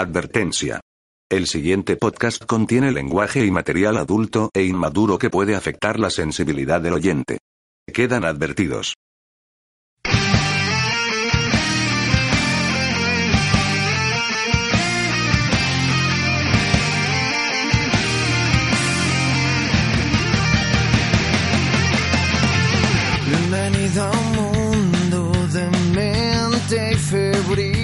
Advertencia. El siguiente podcast contiene lenguaje y material adulto e inmaduro que puede afectar la sensibilidad del oyente. Quedan advertidos. Bienvenido a un mundo de mente febril,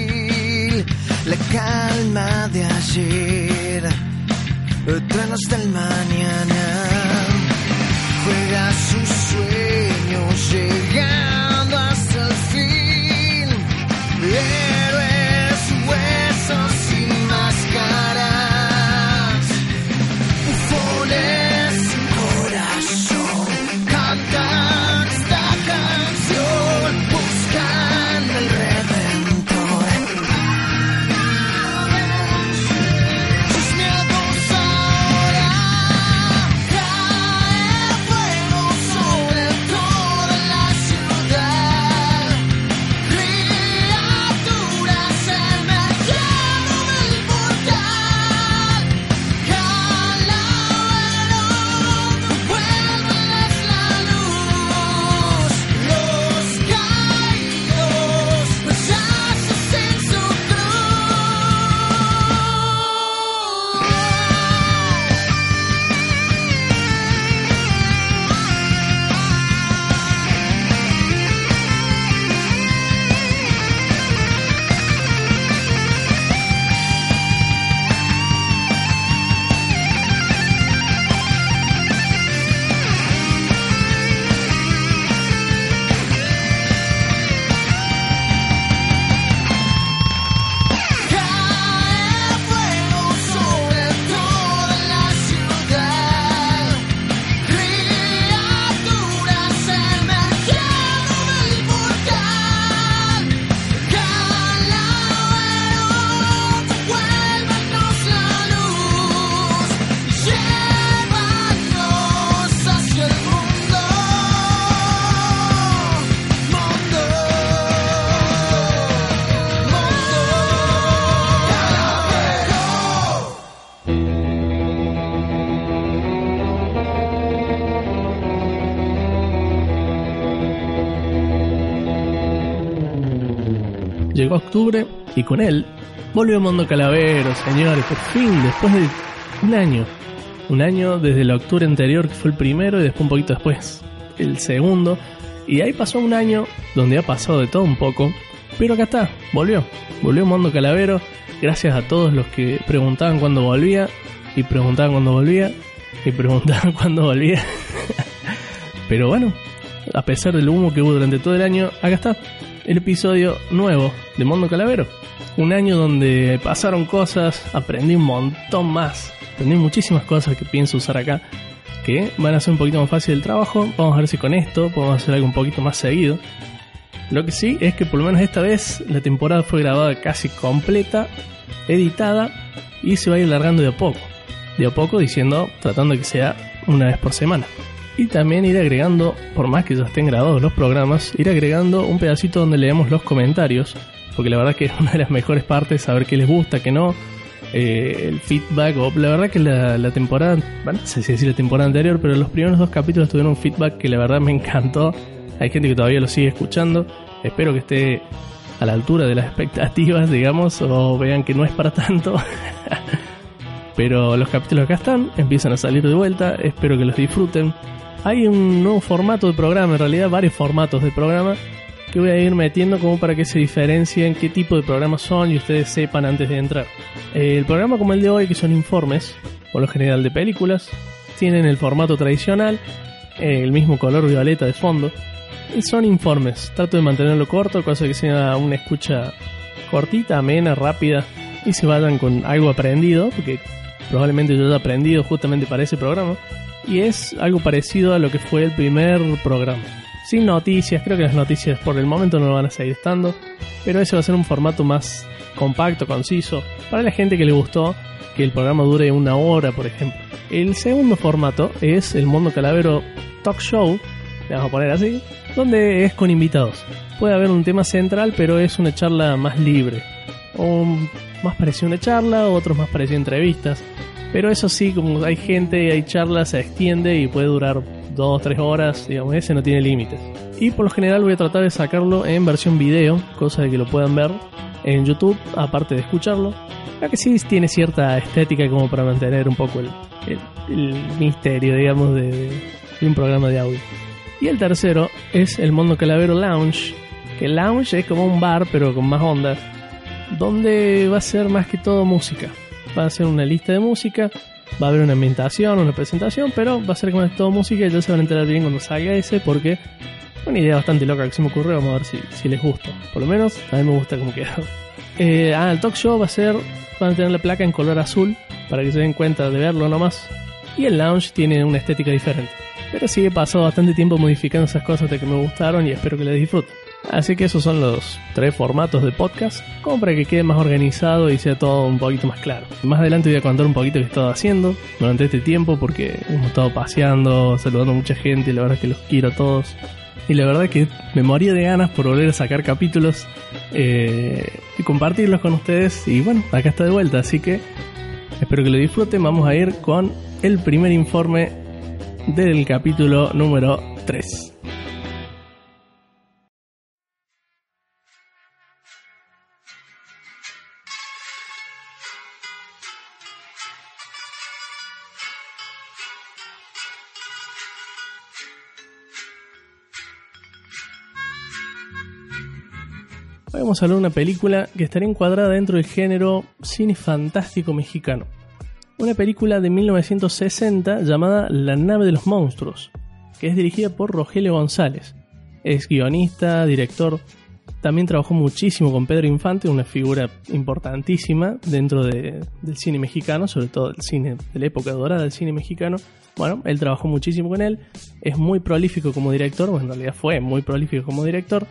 la calma de ayer, truenos del mañana, juega sus sueños llegando hasta el fin, octubre y con él volvió Mundo Calavero, señores, por fin, después de un año. Un año desde el octubre anterior, que fue el primero, y después un poquito después, el segundo. Y ahí pasó un año donde ha pasado de todo un poco. Pero acá está, volvió. Volvió Mundo Calavero. Gracias a todos los que preguntaban cuándo volvía. Y preguntaban cuándo volvía. Y preguntaban cuándo volvía. Pero bueno, a pesar del humo que hubo durante todo el año, acá está el episodio nuevo de Mundo Calavero. Un año donde pasaron cosas, aprendí un montón más, aprendí muchísimas cosas que pienso usar acá, que van a hacer un poquito más fácil el trabajo. Vamos a ver si con esto podemos hacer algo un poquito más seguido. Lo que sí es que por lo menos esta vez la temporada fue grabada casi completa, editada y se va a ir largando de a poco. De a poco diciendo, tratando de que sea una vez por semana. Y también ir agregando, por más que ya estén grabados los programas, ir agregando un pedacito donde leemos los comentarios, porque la verdad que es una de las mejores partes, saber qué les gusta, qué no, eh, el feedback, o la verdad que la, la temporada, bueno, no sé si decir la temporada anterior, pero los primeros dos capítulos tuvieron un feedback que la verdad me encantó. Hay gente que todavía lo sigue escuchando, espero que esté a la altura de las expectativas, digamos, o vean que no es para tanto. Pero los capítulos acá están, empiezan a salir de vuelta, espero que los disfruten. Hay un nuevo formato de programa, en realidad varios formatos de programa que voy a ir metiendo como para que se diferencien qué tipo de programas son y ustedes sepan antes de entrar. Eh, el programa como el de hoy, que son informes, por lo general de películas, tienen el formato tradicional, eh, el mismo color violeta de fondo, y son informes. Trato de mantenerlo corto, cosa que sea una escucha cortita, amena, rápida, y se vayan con algo aprendido, porque probablemente yo haya aprendido justamente para ese programa. Y es algo parecido a lo que fue el primer programa. Sin noticias, creo que las noticias por el momento no van a seguir estando, pero ese va a ser un formato más compacto, conciso, para la gente que le gustó que el programa dure una hora, por ejemplo. El segundo formato es el Mundo Calavero Talk Show, le vamos a poner así, donde es con invitados. Puede haber un tema central, pero es una charla más libre. o más parecía una charla, otros más parecía entrevistas. Pero eso sí, como hay gente, hay charlas, se extiende y puede durar 2, 3 horas, digamos, ese no tiene límites. Y por lo general voy a tratar de sacarlo en versión video, cosa de que lo puedan ver en YouTube, aparte de escucharlo. Ya que sí tiene cierta estética como para mantener un poco el, el- el misterio, digamos, de, de un programa de audio. Y el tercero es el Mundo Calavero Lounge, que el lounge es como un bar pero con más ondas, donde va a ser más que todo música. Va a ser una lista de música, va a haber una ambientación, una presentación, pero va a ser como todo música y ya se van a enterar bien cuando salga ese porque una idea bastante loca que se me ocurrió, vamos a ver si, si les gusta. Por lo menos a mí me gusta como quedó. Eh, ah, el talk show va a ser, van a tener la placa en color azul para que se den cuenta de verlo nomás. Y el lounge tiene una estética diferente. Pero sí he pasado bastante tiempo modificando esas cosas de que me gustaron y espero que les disfruten. Así que esos son los tres formatos de podcast, como para que quede más organizado y sea todo un poquito más claro. Más adelante voy a contar un poquito qué he estado haciendo durante este tiempo, porque hemos estado paseando, saludando a mucha gente, y la verdad es que los quiero a todos. Y la verdad que me moría de ganas por volver a sacar capítulos eh, y compartirlos con ustedes. Y bueno, acá está de vuelta, así que espero que lo disfruten. Vamos a ir con el primer informe del capítulo número 3. Vamos a hablar de una película que estaría encuadrada dentro del género cine fantástico mexicano. Una película de 1960 llamada La nave de los monstruos, que es dirigida por Rogelio González. Es guionista, director, también trabajó muchísimo con Pedro Infante, una figura importantísima dentro de- del cine mexicano, sobre todo del cine de la época dorada del cine mexicano. Bueno, él trabajó muchísimo con él, es muy prolífico como director, bueno, en realidad fue muy prolífico como director,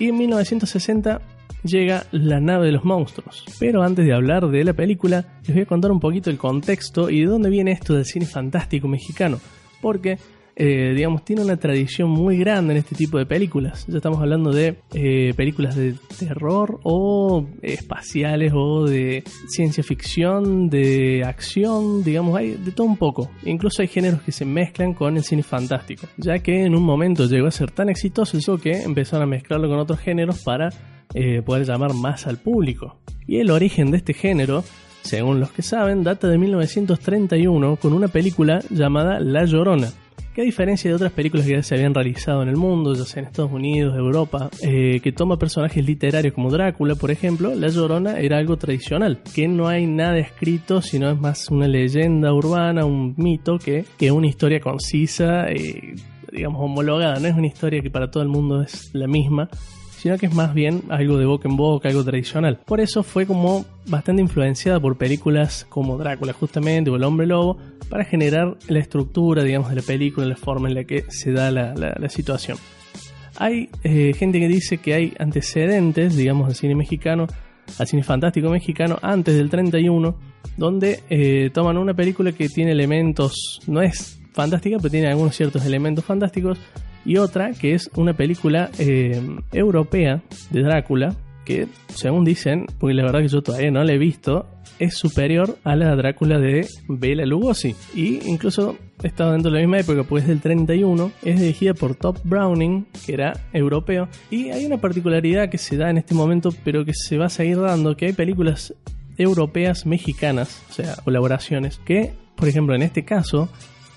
y en 1960 llega La nave de los monstruos. Pero antes de hablar de la película, les voy a contar un poquito el contexto y de dónde viene esto del cine fantástico mexicano. Porque, eh, digamos, tiene una tradición muy grande en este tipo de películas. Ya estamos hablando de eh, películas de terror o espaciales o de ciencia ficción, de acción, digamos, hay de todo un poco. Incluso hay géneros que se mezclan con el cine fantástico, ya que en un momento llegó a ser tan exitoso eso que empezaron a mezclarlo con otros géneros para eh, poder llamar más al público. Y el origen de este género, según los que saben, data de 1931 con una película llamada La Llorona. A diferencia de otras películas que ya se habían realizado en el mundo, ya sea en Estados Unidos, Europa, eh, que toma personajes literarios como Drácula, por ejemplo, La Llorona era algo tradicional, que no hay nada escrito, sino es más una leyenda urbana, un mito que, que una historia concisa, eh, digamos, homologada, no es una historia que para todo el mundo es la misma, sino que es más bien algo de boca en boca, algo tradicional. Por eso fue como bastante influenciada por películas como Drácula justamente o El Hombre Lobo para generar la estructura, digamos, de la película, la forma en la que se da la, la- situación. Hay eh, gente que dice que hay antecedentes, digamos, al cine mexicano, al cine fantástico mexicano, antes del 31, donde eh, toman una película que tiene elementos, no es fantástica, pero tiene algunos ciertos elementos fantásticos, y otra que es una película eh, europea de Drácula, que según dicen, porque la verdad que yo todavía no la he visto, es superior a la Drácula de Bela Lugosi. Y incluso estaba dentro de la misma época, pues es del 31, es dirigida por Top Browning, que era europeo. Y hay una particularidad que se da en este momento, pero que se va a seguir dando, que hay películas europeas mexicanas, o sea, colaboraciones, que, por ejemplo, en este caso,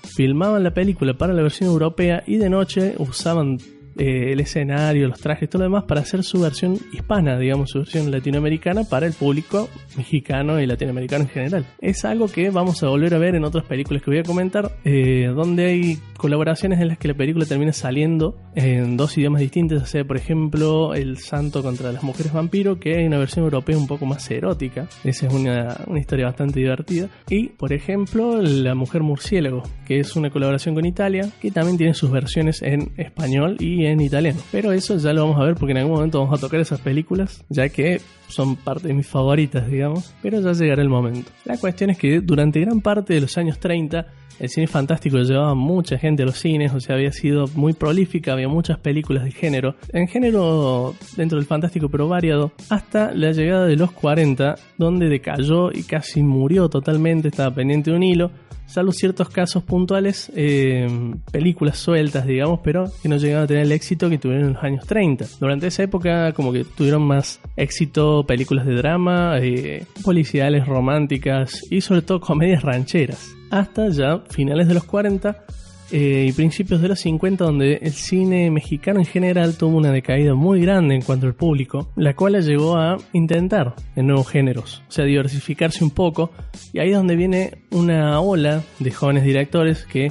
filmaban la película para la versión europea y de noche usaban eh, el escenario, los trajes, todo lo demás para hacer su versión hispana, digamos, su versión latinoamericana para el público mexicano y latinoamericano en general. Es algo que vamos a volver a ver en otras películas que voy a comentar, eh, donde hay colaboraciones en las que la película termina saliendo en dos idiomas distintos, o sea, por ejemplo, El Santo contra las Mujeres Vampiro, que hay una versión europea un poco más erótica. Esa es una, una historia bastante divertida. Y, por ejemplo, La Mujer Murciélago, que es una colaboración con Italia, que también tiene sus versiones en español y en italiano. Pero eso ya lo vamos a ver porque en algún momento vamos a tocar esas películas, ya que son parte de mis favoritas, digamos, pero ya llegará el momento. La cuestión es que durante gran parte de los años 30 el cine fantástico llevaba mucha gente a los cines, o sea, había sido muy prolífica, había muchas películas de género, en género dentro del fantástico pero variado, hasta la llegada de los 40, donde decayó y casi murió totalmente, estaba pendiente de un hilo, salvo ciertos casos puntuales, eh, películas sueltas, digamos, pero que no llegaron a tener el éxito que tuvieron en los años 30. Durante esa época, como que tuvieron más éxito películas de drama, eh, policiales, románticas y sobre todo comedias rancheras. Hasta ya finales de los 40 eh, y principios de los 50 donde el cine mexicano en general tuvo una decaída muy grande en cuanto al público, la cual la llevó a intentar en nuevos géneros, o sea, diversificarse un poco, y ahí es donde viene una ola de jóvenes directores que,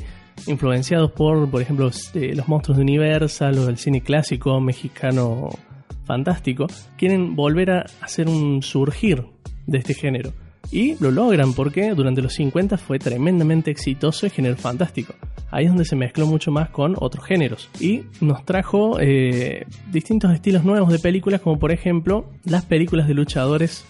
influenciados por, por ejemplo, eh, los monstruos de Universal o el cine clásico mexicano fantástico, quieren volver a hacer un surgir de este género. Y lo logran porque durante los 50 fue tremendamente exitoso el género fantástico. Ahí es donde se mezcló mucho más con otros géneros. Y nos trajo eh, distintos estilos nuevos de películas, como por ejemplo las películas de luchadores,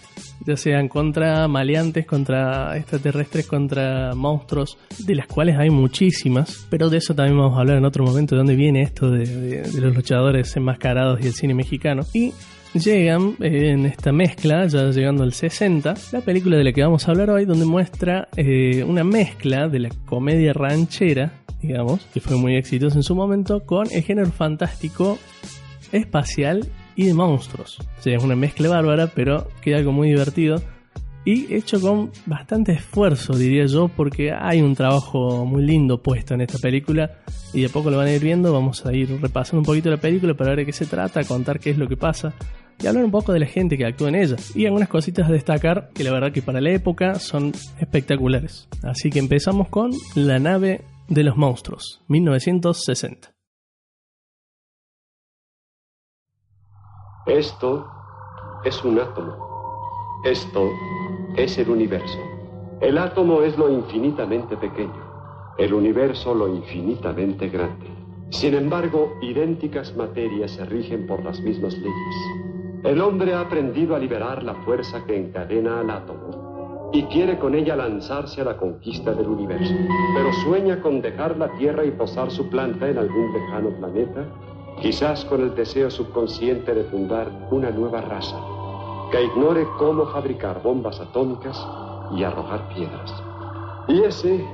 ya sean contra maleantes, contra extraterrestres, contra monstruos, de las cuales hay muchísimas. Pero de eso también vamos a hablar en otro momento, de dónde viene esto de, de- de los luchadores enmascarados y el cine mexicano. Y llegan eh, en esta mezcla, ya llegando al 60, la película de la que vamos a hablar hoy, donde muestra eh, una mezcla de la comedia ranchera, digamos, que fue muy exitosa en su momento, con el género fantástico espacial y de monstruos. O sea, es una mezcla bárbara, pero queda algo muy divertido. Y hecho con bastante esfuerzo, diría yo, porque hay un trabajo muy lindo puesto en esta película. Y de a poco lo van a ir viendo. Vamos a ir repasando un poquito la película para ver de qué se trata, contar qué es lo que pasa. Y hablar un poco de la gente que actúa en ella. Y algunas cositas a destacar que la verdad que para la época son espectaculares. Así que empezamos con La nave de los monstruos, 1960. Esto es un átomo. Esto es el universo. El átomo es lo infinitamente pequeño, el universo lo infinitamente grande. Sin embargo, idénticas materias se rigen por las mismas leyes. El hombre ha aprendido a liberar la fuerza que encadena al átomo y quiere con ella lanzarse a la conquista del universo. Pero sueña con dejar la Tierra y posar su planta en algún lejano planeta, quizás con el deseo subconsciente de fundar una nueva raza que ignore cómo fabricar bombas atómicas y arrojar piedras. Y ese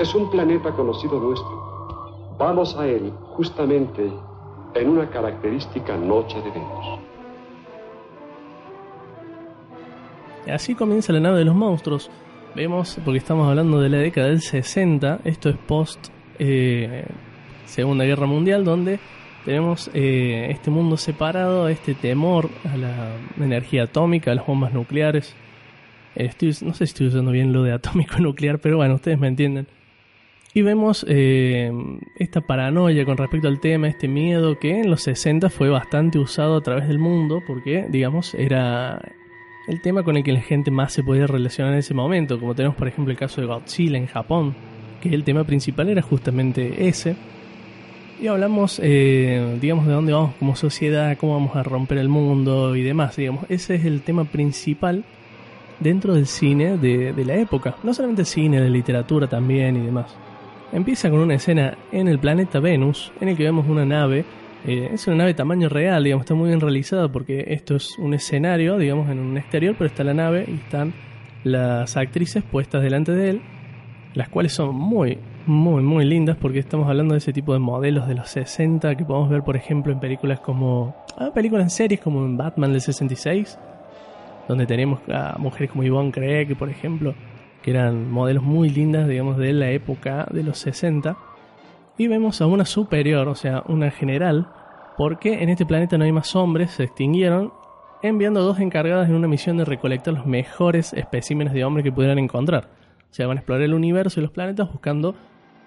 es un planeta conocido nuestro. Vamos a él justamente en una característica noche de Venus. Así comienza la nave de los monstruos. Vemos, porque estamos hablando de la década del 60, esto es post eh, Segunda Guerra Mundial, donde tenemos eh, este mundo separado, este temor a la energía atómica, a las bombas nucleares. Eh, estoy- no sé si estoy usando bien lo de atómico nuclear, pero bueno, ustedes me entienden. Y vemos eh, esta paranoia con respecto al tema, este miedo que en los 60 fue bastante usado a través del mundo, porque, digamos, era el tema con el que la gente más se podía relacionar en ese momento, como tenemos por ejemplo el caso de Godzilla en Japón, que el tema principal era justamente ese. Y hablamos, eh, digamos, de dónde vamos como sociedad, cómo vamos a romper el mundo y demás, digamos. Ese es el tema principal dentro del cine de, la época. No solamente cine, la literatura también y demás. Empieza con una escena en el planeta Venus, en el que vemos una nave. Eh, es una nave tamaño real, digamos, está muy bien realizada porque esto es un escenario, digamos, en un exterior, pero está la nave y están las actrices puestas delante de él, las cuales son muy, muy, muy lindas porque estamos hablando de ese tipo de modelos de los 60 que podemos ver, por ejemplo, en películas como. Ah, películas en series como en Batman del 66, donde tenemos a mujeres como Yvonne Craig, por ejemplo, que eran modelos muy lindas, digamos, de la época de los 60. Y vemos a una superior, o sea, una general, porque en este planeta no hay más hombres, se extinguieron, enviando dos encargadas en una misión de recolectar los mejores especímenes de hombres que pudieran encontrar. O sea, van a explorar el universo y los planetas buscando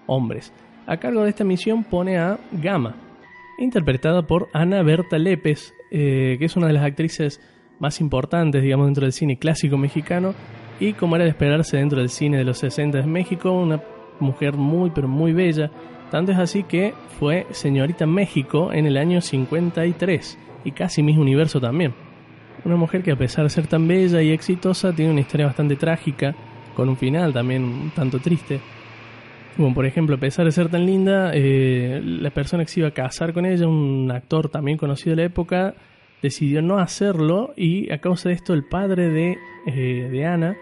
hombres. A cargo de esta misión pone a Gamma, interpretada por Ana Berta Lépez, eh, que es una de las actrices más importantes, digamos, dentro del cine clásico mexicano y como era de esperarse dentro del cine de los 60 de México, una mujer muy pero muy bella. Tanto es así que fue señorita México en el año 53 y casi Miss Universo también. Una mujer que a pesar de ser tan bella y exitosa tiene una historia bastante trágica, con un final también un tanto triste. Como por ejemplo, a pesar de ser tan linda, eh, la persona que se iba a casar con ella, un actor también conocido de la época, decidió no hacerlo y a causa de esto el padre de, eh, de Ana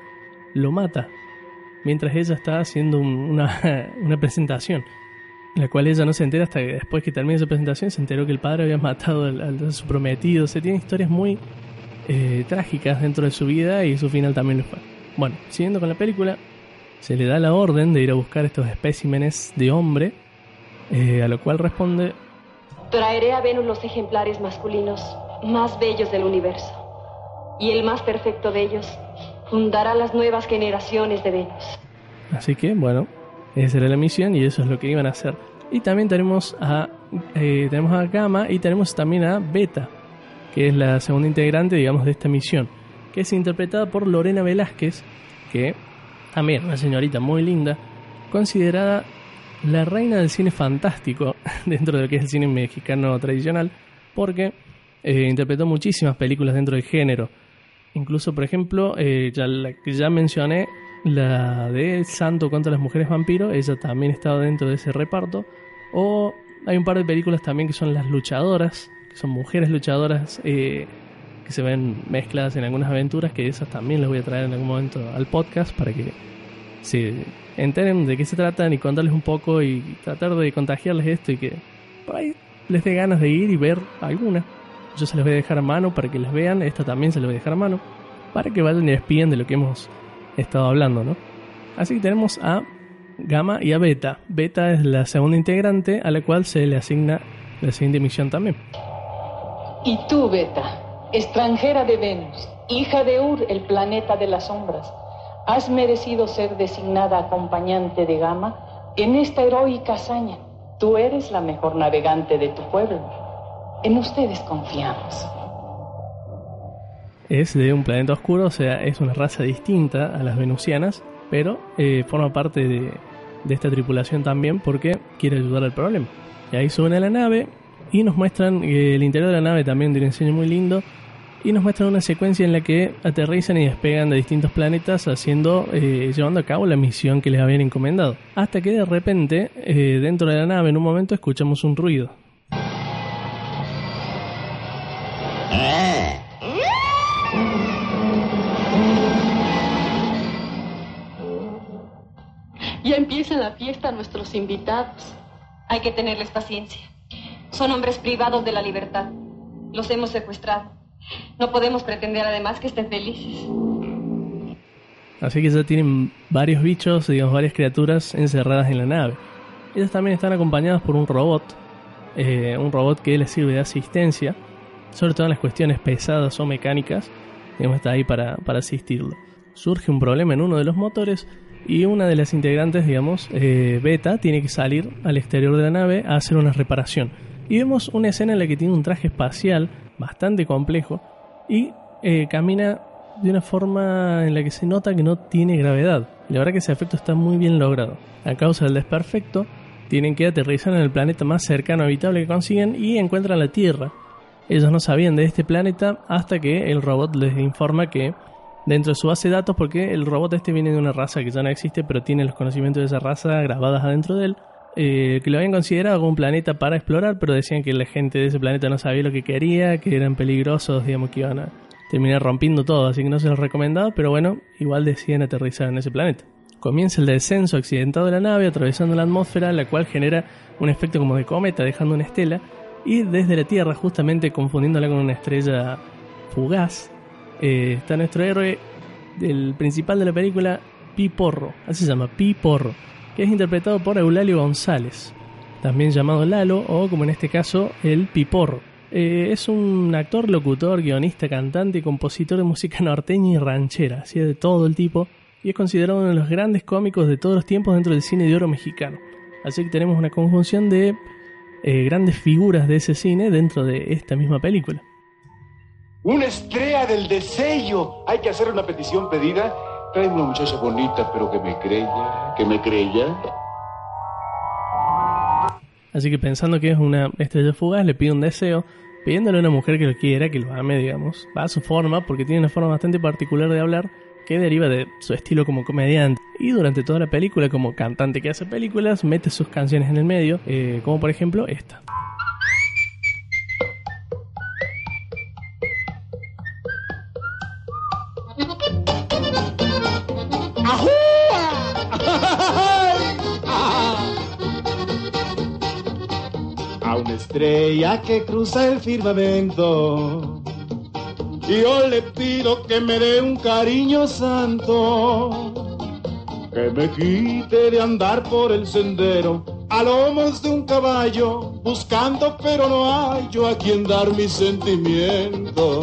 lo mata mientras ella está haciendo un- una, una presentación. La cual ella no se entera hasta que después que termina esa presentación se enteró que el padre había matado a su prometido. Se tiene historias muy eh, trágicas dentro de su vida y su final también lo fue. Bueno, siguiendo con la película, se le da la orden de ir a buscar estos especímenes de hombre, eh, a lo cual responde Traeré a Venus los ejemplares masculinos más bellos del universo. Y el más perfecto de ellos fundará las nuevas generaciones de Venus. Así que, bueno, esa era la misión y eso es lo que iban a hacer. Y también tenemos a, eh, tenemos a Gamma y tenemos también a Beta, que es la segunda integrante, digamos, de esta misión, que es interpretada por Lorena Velázquez, que también una señorita muy linda, considerada la reina del cine fantástico dentro de lo que es el cine mexicano tradicional, porque eh, interpretó muchísimas películas dentro del género. Incluso, por ejemplo, eh, ya la que ya mencioné, la de El Santo contra las mujeres vampiro, ella también estaba dentro de ese reparto. O hay un par de películas también que son Las Luchadoras, que son mujeres luchadoras eh, que se ven mezcladas en algunas aventuras, que esas también las voy a traer en algún momento al podcast para que se enteren de qué se tratan y contarles un poco y tratar de contagiarles esto y que por ahí les dé ganas de ir y ver alguna. Yo se las voy a dejar a mano para que las vean, esta también se las voy a dejar a mano, para que vayan y espíen de lo que hemos estado hablando, ¿no? Así que tenemos a Gamma y a Beta. Beta es la segunda integrante a la cual se le asigna la siguiente misión también. Y tú, Beta, extranjera de Venus, hija de Ur, el planeta de las sombras, has merecido ser designada acompañante de Gama en esta heroica hazaña. Tú eres la mejor navegante de tu pueblo. En ustedes confiamos. Es de un planeta oscuro, o sea, es una raza distinta a las venusianas, pero eh, forma parte de, de esta tripulación también porque quiere ayudar al problema. Y ahí suben a la nave y nos muestran eh, el interior de la nave también de un diseño muy lindo y nos muestran una secuencia en la que aterrizan y despegan de distintos planetas haciendo eh, llevando a cabo la misión que les habían encomendado hasta que de repente dentro de la nave en un momento escuchamos un ruido La fiesta nuestros invitados. Hay que tenerles paciencia. Son hombres privados de la libertad. Los hemos secuestrado. No podemos pretender además que estén felices. Así que ya tienen varios bichos, digamos, varias criaturas encerradas en la nave. Ellos también están acompañados por un robot, eh, un robot que les sirve de asistencia, sobre todo en las cuestiones pesadas o mecánicas, digamos, está ahí para, para asistirlo. Surge un problema en uno de los motores y una de las integrantes, digamos, eh, Beta, tiene que salir al exterior de la nave a hacer una reparación. Y vemos una escena en la que tiene un traje espacial bastante complejo y eh, camina de una forma en la que se nota que no tiene gravedad. La verdad que ese efecto está muy bien logrado. A causa del desperfecto, tienen que aterrizar en el planeta más cercano habitable que consiguen y encuentran la Tierra. Ellos no sabían de este planeta hasta que el robot les informa que dentro de su base de datos, porque el robot este viene de una raza que ya no existe, pero tiene los conocimientos de esa raza grabadas adentro de él, eh, que lo habían considerado como un planeta para explorar, pero decían que la gente de ese planeta no sabía lo que quería, que eran peligrosos, digamos que iban a terminar rompiendo todo, así que no se los recomendaba, pero bueno, igual deciden aterrizar en ese planeta. Comienza el descenso accidentado de la nave atravesando la atmósfera, la cual genera un efecto como de cometa, dejando una estela, y desde la Tierra, justamente confundiéndola con una estrella fugaz, eh, está nuestro héroe, el principal de la película, Pi Porro, así se llama, Pi Porro, que es interpretado por Eulalio González, también llamado Lalo, o como en este caso, el Piporro. Eh, es un actor, locutor, guionista, cantante y compositor de música norteña y ranchera, así de todo el tipo, y es considerado uno de los grandes cómicos de todos los tiempos dentro del cine de oro mexicano. Así que tenemos una conjunción de eh, grandes figuras de ese cine dentro de esta misma película. Una estrella del deseo. Hay que hacer una petición pedida. Trae una muchacha bonita, pero que me creya, que me creya. Así que pensando que es una estrella fugaz, le pide un deseo, pidiéndole a una mujer que lo quiera, que lo ame, digamos. Va a su forma, porque tiene una forma bastante particular de hablar, que deriva de su estilo como comediante. Y durante toda la película, como cantante que hace películas, mete sus canciones en el medio, eh, como por ejemplo esta. Estrella que cruza el firmamento. Y yo le pido que me dé un cariño santo. Que me quite de andar por el sendero a lomos de un caballo, buscando pero no hay yo a quien dar mi sentimiento.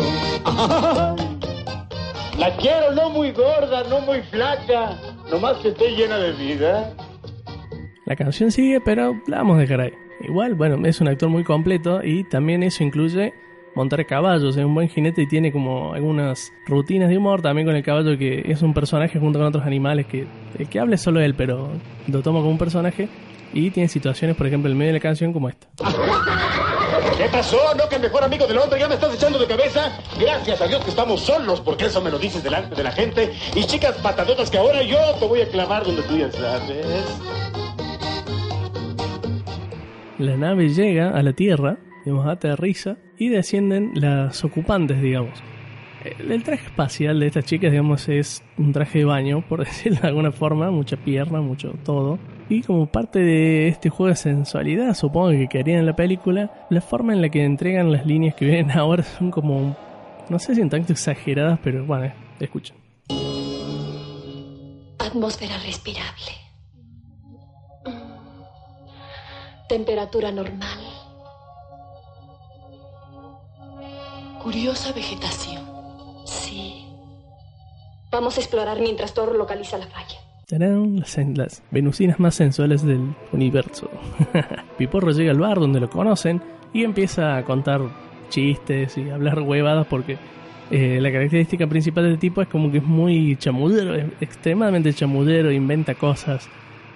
La quiero no muy gorda, no muy flaca, nomás que esté llena de vida. La canción sigue, pero la vamos a dejar ahí. Igual, bueno, es un actor muy completo y también eso incluye montar caballos, es un buen jinete y tiene como algunas rutinas de humor también con el caballo que es un personaje junto con otros animales que el que habla es solo él, pero lo toma como un personaje y tiene situaciones, por ejemplo, en medio de la canción como esta. ¿Qué pasó? ¿No que mejor amigo del hombre ya me estás echando de cabeza? Gracias a Dios que estamos solos, porque eso me lo dices delante de la gente. Y chicas patadotas que ahora yo te voy a clamar donde tú ya sabes. La nave llega a la Tierra, digamos, aterriza y descienden las ocupantes, digamos. El, traje espacial de estas chicas, digamos, es un traje de baño, por decirlo de alguna forma, mucha pierna, mucho todo. Y como parte de este juego de sensualidad, supongo que quedarían en la película, la forma en la que entregan las líneas que vienen ahora son como, no sé si en tanto exageradas, pero bueno, escuchen. Atmósfera respirable. Temperatura normal. Curiosa vegetación. Sí. Vamos a explorar mientras Thor localiza la falla. Tarán, las, venusinas más sensuales del universo. Piporro llega al bar donde lo conocen y empieza a contar chistes y hablar huevadas porque eh, la característica principal del tipo es como que es muy chamudero, extremadamente chamudero, inventa cosas.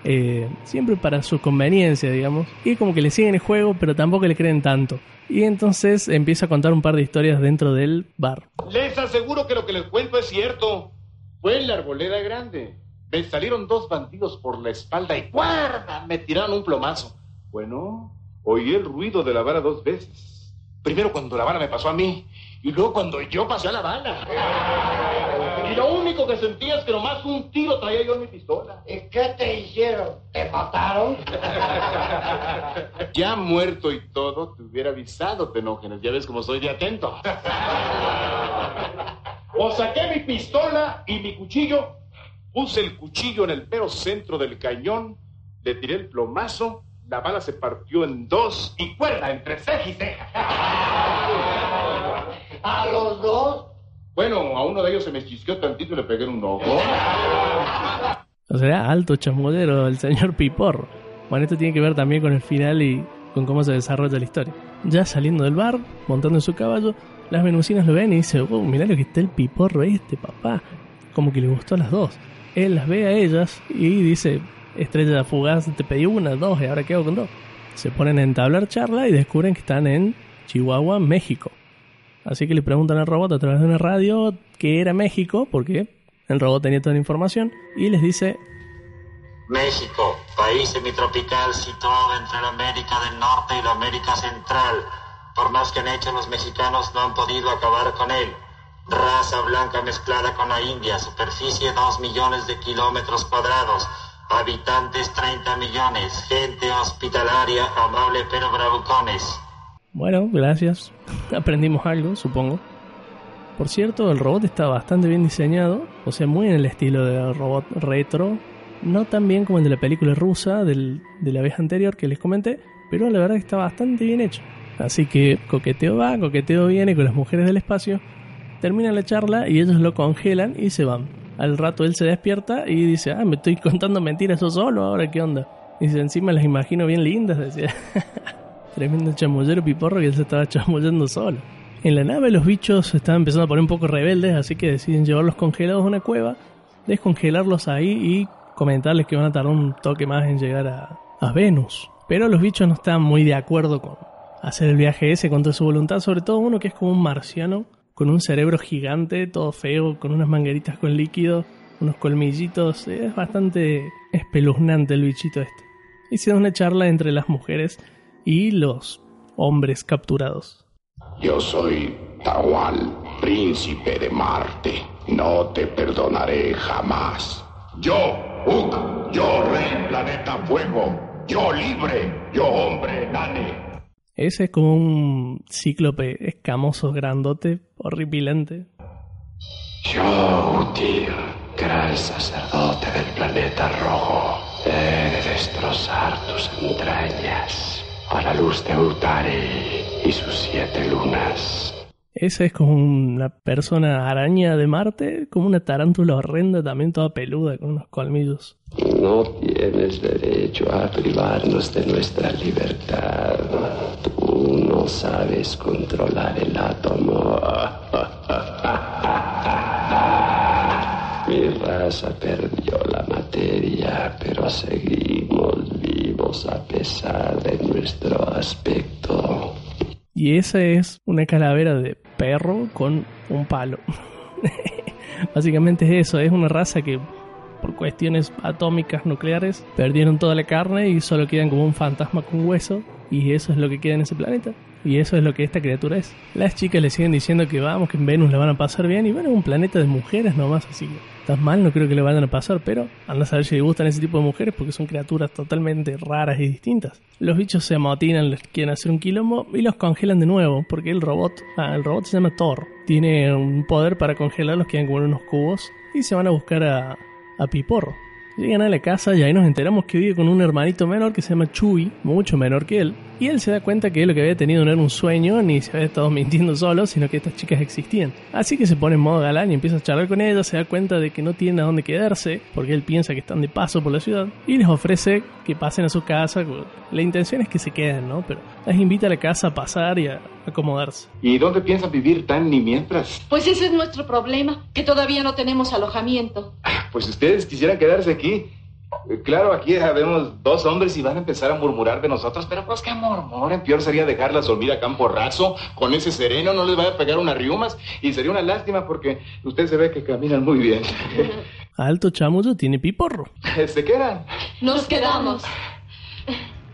Eh, siempre para su conveniencia, digamos. Y como que le siguen el juego, pero tampoco le creen tanto. Y entonces empieza a contar un par de historias dentro del bar. Les aseguro que lo que les cuento es cierto. Fue en la arboleda grande. Me salieron dos bandidos por la espalda y ¡guarda! Me tiraron un plomazo. Bueno, oí el ruido de la vara dos veces. Primero cuando la bala me pasó a mí y luego cuando yo pasé a la bala. Único que sentía es que nomás un tiro traía yo en mi pistola. ¿Y qué te hicieron? ¿Te mataron? Ya muerto y todo, te hubiera avisado, Tenógenes. Ya ves cómo soy de atento. O saqué mi pistola y mi cuchillo, puse el cuchillo en el mero centro del cañón, le tiré el plomazo, la bala se partió en dos y cuerda entre ceja y ceja. ¿A los dos? Bueno, a uno de ellos se me chisqueó tantito y le pegué un ojo. O sea, alto chamudero el señor Piporro. Bueno, esto tiene que ver también con el final y con cómo se desarrolla la historia. Ya saliendo del bar, montando en su caballo, las venusinas lo ven y dicen, oh, mirá lo que está el Piporro este, papá. Como que le gustó a las dos. Él las ve a ellas y dice, estrella fugaz, te pedí una, dos, y ahora quedo con dos. Se ponen a entablar charla y descubren que están en Chihuahua, México. Así que le preguntan al robot a través de una radio que era México, porque el robot tenía toda la información, y les dice, México, país semitropical situado entre la América del Norte y la América Central. Por más que han hecho los mexicanos, no han podido acabar con él. Raza blanca mezclada con la India, superficie 2 millones de kilómetros cuadrados, habitantes 30 millones, gente hospitalaria, amable pero bravucones. Bueno, gracias. Aprendimos algo, supongo. Por cierto, el robot está bastante bien diseñado, o sea, muy en el estilo del robot retro. No tan bien como el de la película rusa del- de la vez anterior que les comenté, pero la verdad está bastante bien hecho. Así que coqueteo va, coqueteo viene con las mujeres del espacio. Termina la charla y ellos lo congelan y se van. Al rato él se despierta y dice, ah, me estoy contando mentiras yo solo, ahora qué onda. Y dice, encima las imagino bien lindas, decía. Tremendo chamullero piporro que él se estaba chamullando solo. En la nave los bichos estaban empezando a poner un poco rebeldes, así que deciden llevarlos congelados a una cueva, descongelarlos ahí y comentarles que van a tardar un toque más en llegar a, Venus. Pero los bichos no estaban muy de acuerdo con hacer el viaje ese contra su voluntad, sobre todo uno que es como un marciano con un cerebro gigante, todo feo, con unas mangueritas con líquido, unos colmillitos. Es bastante espeluznante el bichito este. Y da una charla entre las mujeres y los hombres capturados. Yo soy Tawal, príncipe de Marte. No te perdonaré jamás. Yo, Uk, yo rey planeta fuego. Yo libre, yo hombre nane. Ese es como un cíclope escamoso, grandote, horripilante. Yo, Utir, gran sacerdote del planeta rojo. He de destrozar tus entrañas a la luz de Utari y sus siete lunas. Ese es como una persona araña de Marte, como una tarántula horrenda, también toda peluda, con unos colmillos. No tienes derecho a privarnos de nuestra libertad. Tú no sabes controlar el átomo. Mi raza perdió la materia, pero seguimos a pesar de nuestro aspecto. Y esa es una calavera de perro con un palo. Básicamente es eso, es una raza que por cuestiones atómicas nucleares perdieron toda la carne y solo quedan como un fantasma con hueso. Y eso es lo que queda en ese planeta. Y eso es lo que esta criatura es. Las chicas le siguen diciendo que vamos, que en Venus la van a pasar bien. Y bueno, es un planeta de mujeres nomás, así que tan mal no creo que le vayan a pasar. Pero anda a saber si le gustan ese tipo de mujeres porque son criaturas totalmente raras y distintas. Los bichos se amotinan, les quieren hacer un quilombo y los congelan de nuevo. Porque el robot, ah, el robot se llama Thor. Tiene un poder para congelarlos, quedan como unos cubos. Y se van a buscar a, a Piporro. Llegan a la casa y ahí nos enteramos que vive con un hermanito menor que se llama Chuy, mucho menor que él. Y él se da cuenta que lo que había tenido no era un sueño, ni se había estado mintiendo solo, sino que estas chicas existían. Así que se pone en modo galán y empieza a charlar con ellas, se da cuenta de que no tienen a dónde quedarse, porque él piensa que están de paso por la ciudad, y les ofrece que pasen a su casa. La intención es que se queden, ¿no? Pero las invita a la casa a pasar y a acomodarse. ¿Y dónde piensan vivir tan ni mientras? Pues ese es nuestro problema, que todavía no tenemos alojamiento. Pues ustedes quisieran quedarse aquí. Eh, Claro, aquí habemos dos hombres y van a empezar a murmurar de nosotros, pero pues que murmuren, peor sería dejarlas dormir a campo raso, con ese sereno, no les vaya a pegar unas riumas, y sería una lástima porque usted se ve que caminan muy bien. Alto chamullo tiene piporro. ¿Se quedan? Nos quedamos.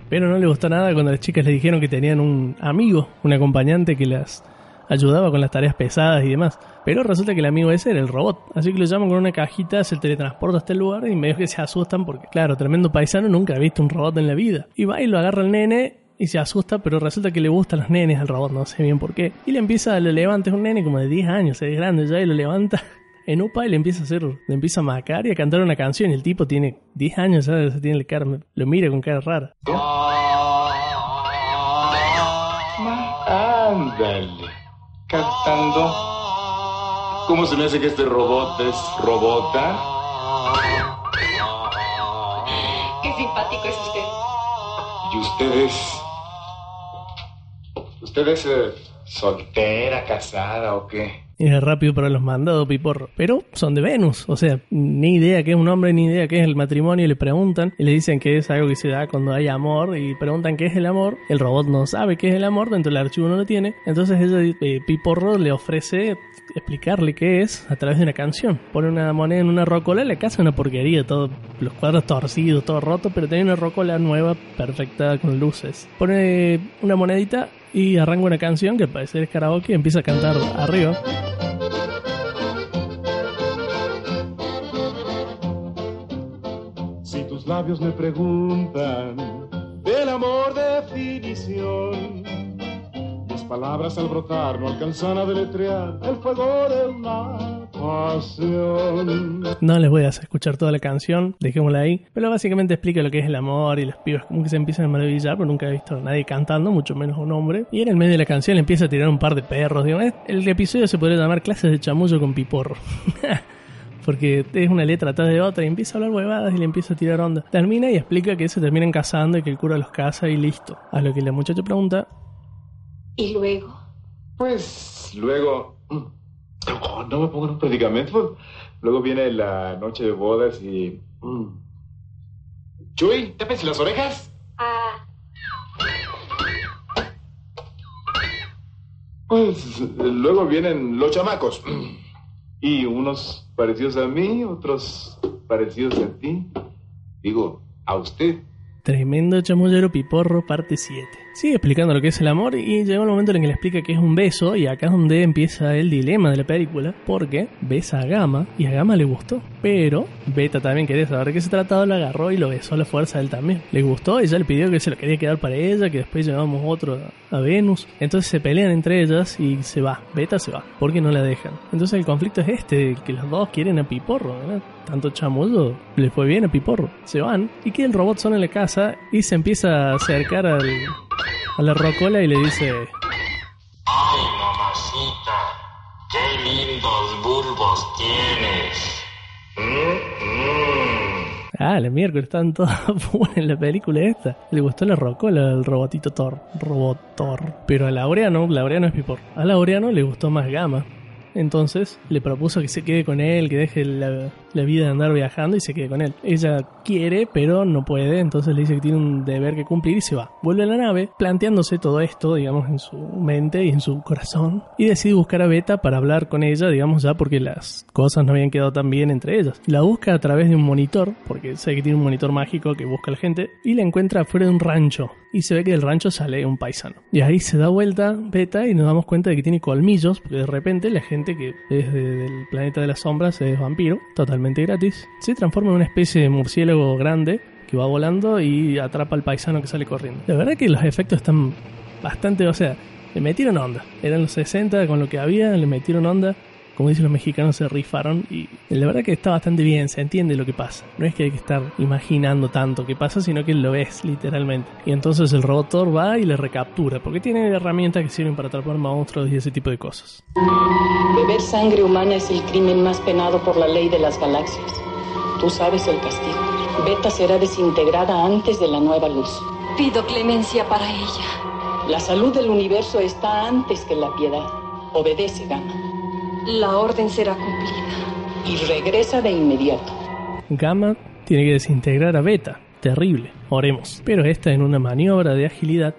Pero no le gustó nada cuando las chicas le dijeron que tenían un amigo, un acompañante que las ayudaba con las tareas pesadas y demás. Pero resulta que el amigo ese era el robot. Así que lo llaman con una cajita, se teletransporta hasta el lugar y medio que se asustan porque, claro, tremendo paisano nunca ha visto un robot en la vida. Y va y lo agarra el nene y se asusta, pero resulta que le gustan los nenes al robot, no sé bien por qué. Y le empieza, lo levanta, es un nene como de 10 años, es grande ya, y lo levanta en UPA y le empieza a hacer, le empieza a macar y a cantar una canción. Y el tipo tiene 10 años, ¿sabes? Tiene el cara, lo mira con cara rara. Ándale, cantando. ¿Cómo se me hace que este robot es robota? Qué simpático es usted. ¿Y ustedes? ¿Ustedes eh, soltera, casada o qué? Era rápido para los mandados, piporro. Pero son de Venus, o sea, ni idea que es un hombre, ni idea que es el matrimonio. Y le preguntan, y le dicen que es algo que se da cuando hay amor, y preguntan qué es el amor. El robot no sabe qué es el amor, dentro del archivo no lo tiene. Entonces ella, eh, piporro le ofrece explicarle qué es a través de una canción. Pone una moneda en una rocola, la casa una porquería, todo, los cuadros torcidos, todo roto, pero tiene una rocola nueva, perfecta, con luces. Pone una monedita y arranca una canción que parece es karaoke y empieza a cantar arriba. Si tus labios me preguntan del amor definición, mis palabras al brotar no alcanzan a deletrear el fuego de una pasión. No les voy a hacer escuchar toda la canción, dejémosla ahí. Pero básicamente explica lo que es el amor y los pibes como que se empiezan a maravillar, porque nunca he visto a nadie cantando, mucho menos a un hombre. Y en el medio de la canción le empieza a tirar un par de perros. digamos. El episodio se podría llamar Clases de chamullo con piporro. Porque es una letra atrás de otra y empieza a hablar huevadas y le empieza a tirar onda. Termina y explica que se terminan casando y que el cura los casa y listo. A lo que la muchacha pregunta, Y luego, Pues luego. No, no me pongo en un predicamento. Luego viene la noche de bodas y. mm. Chuy, tápense las orejas. Ah, Pues luego vienen los chamacos. Y unos parecidos a mí, otros parecidos a ti. Digo, a usted. Tremendo chamullero piporro, parte 7. Sigue explicando lo que es el amor y llega el momento en el que le explica que es un beso y acá es donde empieza el dilema de la película porque besa a Gama y a Gama le gustó. Pero Beta también quería saber de qué se trataba, lo agarró y lo besó a la fuerza a él también. Le gustó, ella le pidió que se lo quería quedar para ella, que después llevamos otro a Venus. Entonces se pelean entre ellas y se va. Beta se va porque no la dejan. Entonces el conflicto es este, que los dos quieren a Piporro, ¿verdad? Tanto chamullo le fue bien a Piporro. Se van y queda el robot solo en la casa y se empieza a acercar al, a la rocola y le dice... Ay, mamacita, qué lindos bulbos tienes. Mm, mm. Ah, la miércoles estaban todos en la película esta. Le gustó la rocola al robotito Thor. Robot Thor. Pero a Laureano, Laureano es Pipor. A Laureano le gustó más Gama. Entonces le propuso que se quede con él, que deje la, vida de andar viajando y se quede con él. Ella quiere, pero no puede, entonces le dice que tiene un deber que cumplir y se va. Vuelve a la nave, planteándose todo esto, digamos, en su mente y en su corazón, y decide buscar a Beta para hablar con ella, digamos, ya porque las cosas no habían quedado tan bien entre ellas. La busca a través de un monitor, porque sabe que tiene un monitor mágico que busca a la gente, y la encuentra fuera de un rancho, y se ve que del rancho sale un paisano. Y ahí se da vuelta Beta y nos damos cuenta de que tiene colmillos, porque de repente la gente que es de- del planeta de las sombras es vampiro, totalmente gratis, se transforma en una especie de murciélago grande que va volando y atrapa al paisano que sale corriendo. La verdad que los efectos están bastante, o sea, le metieron onda. Eran los 60 con lo que había, le metieron onda. Como dicen los mexicanos, se rifaron y la verdad que está bastante bien, se entiende lo que pasa. No es que hay que estar imaginando tanto qué pasa, sino que lo ves literalmente. Y entonces el robot Thor va y le recaptura, porque tiene herramientas que sirven para atrapar monstruos y ese tipo de cosas. Beber sangre humana es el crimen más penado por la ley de las galaxias. Tú sabes el castigo. Beta será desintegrada antes de la nueva luz. Pido clemencia para ella. La salud del universo está antes que la piedad. Obedece, Gama. La orden será cumplida. Y regresa de inmediato. Gamma tiene que desintegrar a Beta. Terrible. Oremos. Pero esta en una maniobra de agilidad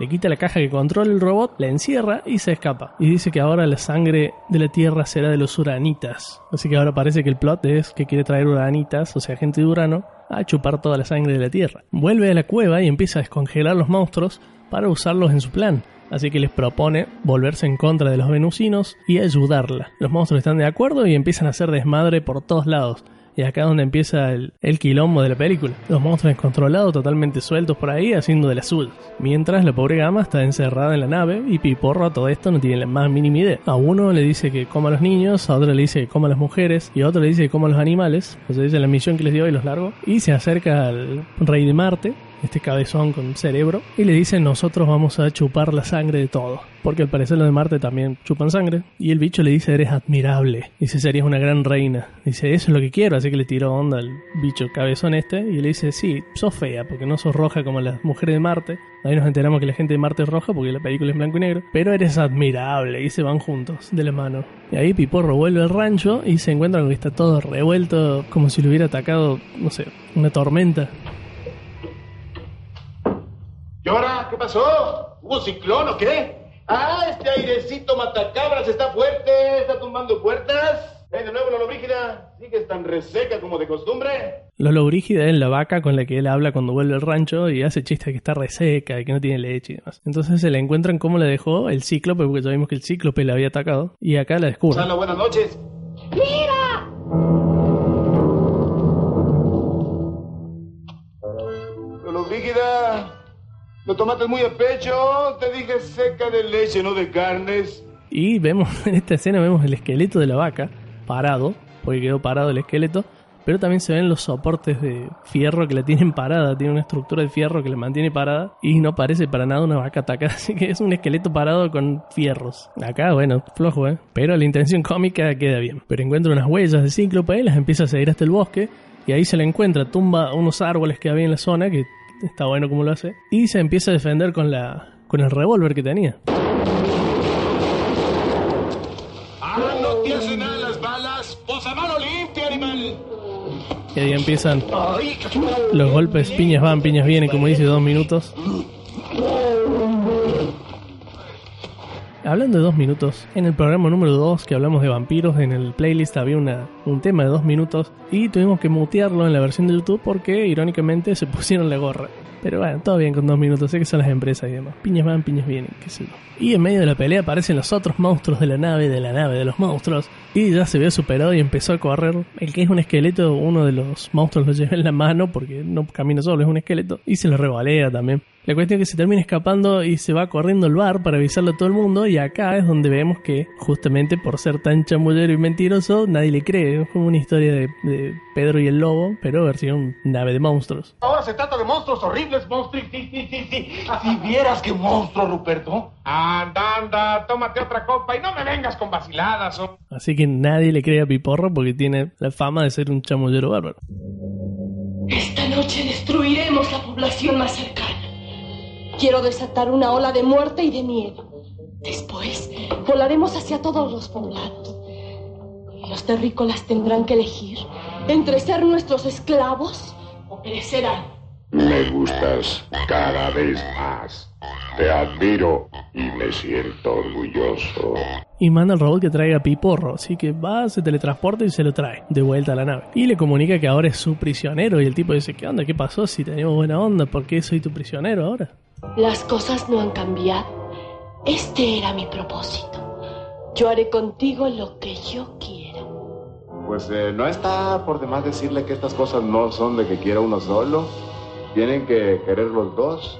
le quita la caja que controla el robot, la encierra y se escapa. Y dice que ahora la sangre de la Tierra será de los uranitas. Así que ahora parece que el plot es que quiere traer uranitas, o sea, gente de Urano, a chupar toda la sangre de la Tierra. Vuelve a la cueva y empieza a descongelar los monstruos para usarlos en su plan. Así que les propone volverse en contra de los venusinos y ayudarla. Los monstruos están de acuerdo y empiezan a hacer desmadre por todos lados. Y acá es donde empieza el, quilombo de la película. Los monstruos descontrolados, totalmente sueltos por ahí, haciendo de suyas. Mientras la pobre gama está encerrada en la nave y Piporro a todo esto no tiene la más mínima idea. A uno le dice que coma a los niños, a otro le dice que coma a las mujeres y a otro le dice que coma a los animales. O sea, dice la misión que les dio y los largo. Y se acerca al rey de Marte, este cabezón con cerebro, y le dice nosotros vamos a chupar la sangre de todos. Porque al parecer los de Marte también chupan sangre. Y el bicho le dice eres admirable. Dice serías una gran reina. Dice eso es lo que quiero. Así que le tiró onda al bicho cabezón este. Y le dice sí, sos fea porque no sos roja como las mujeres de Marte. Ahí nos enteramos que la gente de Marte es roja porque la película es blanco y negro. Pero eres admirable. Y se van juntos, de la mano. Y ahí Piporro vuelve al rancho y se encuentra con que está todo revuelto como si le hubiera atacado, no sé, una tormenta. ¿Y ahora qué pasó? ¿Hubo ciclón o qué? Ah, este airecito matacabras está fuerte, está tumbando puertas. Eh, de nuevo la lobrígida, sigues tan reseca como de costumbre. Lolo Brígida es la vaca con la que él habla cuando vuelve al rancho y hace chistes de que está reseca y que no tiene leche y demás. Entonces se la encuentran cómo la dejó el cíclope, porque ya vimos que el cíclope la había atacado. Y acá la descubren. Salo, buenas noches. ¡Mira! Lobrígida, lo tomaste muy a pecho. Te dije seca de leche, no de carnes. Y vemos, en esta escena vemos el esqueleto de la vaca parado, porque quedó parado el esqueleto. Pero también se ven los soportes de fierro que la tienen parada. Tiene una estructura de fierro que la mantiene parada. Y no parece para nada una vaca atacada. Así que es un esqueleto parado con fierros. Acá, bueno, flojo, ¿eh? Pero la intención cómica queda bien. Pero encuentra unas huellas de cíclope las empieza a seguir hasta el bosque. Y ahí se la encuentra, tumba unos árboles que había en la zona, que está bueno como lo hace. Y se empieza a defender con la con el revólver que tenía. Ah, no te hacen nada las balas. Pues a mano limpia, animal. Y ahí empiezan los golpes, piñas van, piñas vienen, como dice, dos minutos. Hablando de dos minutos, en el programa número 2 que hablamos de vampiros, en el playlist había un tema de dos minutos y tuvimos que mutearlo en la versión de YouTube porque irónicamente se pusieron la gorra. Pero bueno, todo bien con dos minutos, sé que son las empresas y demás. Piñas van, piñas vienen, qué sé yo. Y en medio de la pelea aparecen los otros monstruos de la nave, de la nave de los monstruos. Y ya se vio superado y empezó a correr. El que es un esqueleto, uno de los monstruos lo lleva en la mano porque no camina solo, es un esqueleto. Y se lo revolea también. La cuestión es que se termina escapando y se va corriendo al bar para avisarle a todo el mundo. Y acá es donde vemos que, justamente por ser tan chamullero y mentiroso, nadie le cree. Es como una historia de, de Pedro y el lobo, pero versión nave de monstruos. Ahora se trata de monstruos horribles, monstruos. Sí, sí, sí, sí. Si vieras qué monstruo, Ruperto. Anda, anda, tómate otra copa y no me vengas con vaciladas. oh. Así que nadie le cree a Piporro porque tiene la fama de ser un chamullero bárbaro. Esta noche destruiremos la población más cercana. Quiero desatar una ola de muerte y de miedo. Después volaremos hacia todos los poblados. Los terrícolas tendrán que elegir entre ser nuestros esclavos o perecerán. Me gustas cada vez más. Te admiro y me siento orgulloso. Y manda al robot que traiga a Piporro, así que va, se teletransporta y se lo trae de vuelta a la nave. Y le comunica que ahora es su prisionero y el tipo dice, ¿qué onda? ¿Qué pasó? Si tenemos buena onda, ¿por qué soy tu prisionero ahora? Las cosas no han cambiado. Este era mi propósito. Yo haré contigo lo que yo quiera. Pues eh, no está por demás decirle que estas cosas no son de que quiera uno solo. Tienen que querer los dos.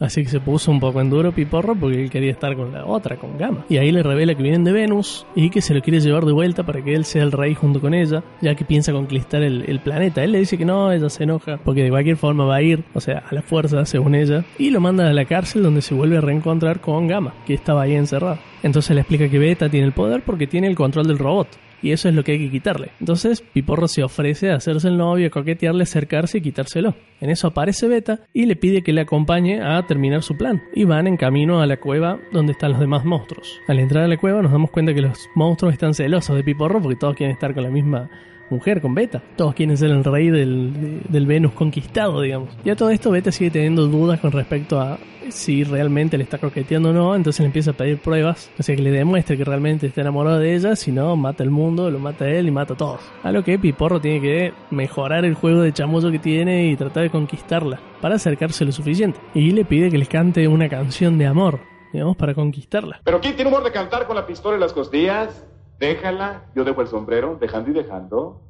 Así que se puso un poco en duro Piporro porque él quería estar con la otra, con Gamma. Y ahí le revela que vienen de Venus y que se lo quiere llevar de vuelta para que él sea el rey junto con ella, ya que piensa conquistar el, el planeta. Él le dice que no, ella se enoja porque de cualquier forma va a ir, o sea, a la fuerza según ella, y lo manda a la cárcel donde se vuelve a reencontrar con Gamma, que estaba ahí encerrado. Entonces le explica que Beta tiene el poder porque tiene el control del robot. Y eso es lo que hay que quitarle. Entonces Piporro se ofrece a hacerse el novio, a coquetearle, acercarse y quitárselo. En eso aparece Beta y le pide que le acompañe a terminar su plan. Y van en camino a la cueva donde están los demás monstruos. Al entrar a la cueva nos damos cuenta que los monstruos están celosos de Piporro porque todos quieren estar con la misma mujer, con Beta. Todos quieren ser el rey del, del Venus conquistado, digamos. Y a todo esto Beta sigue teniendo dudas con respecto a si realmente le está coqueteando o no, entonces le empieza a pedir pruebas, o sea que le demuestre que realmente está enamorado de ella, si no, mata el mundo, lo mata él y mata a todos. A lo que Piporro tiene que mejorar el juego de chamullo que tiene y tratar de conquistarla, para acercarse lo suficiente. Y le pide que les cante una canción de amor, digamos, para conquistarla. ¿Pero quién tiene humor de cantar con la pistola en las costillas? Déjala, yo dejo el sombrero, dejando y dejando.